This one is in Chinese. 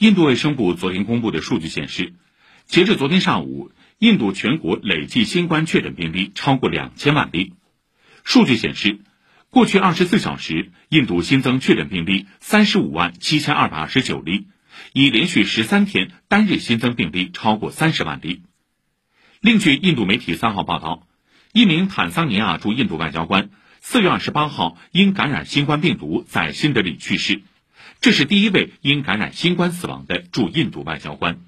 印度卫生部昨天公布的数据显示，截至昨天上午，印度全国累计新冠确诊病例超过两千万例。数据显示，过去二十四小时，印度新增确诊病例三十五万七千二百二十九例，已连续十三天单日新增病例超过三十万例。另据印度媒体三号报道，一名坦桑尼亚驻印度外交官四月二十八号因感染新冠病毒在新德里去世，这是第一位因感染新冠死亡的驻印度外交官。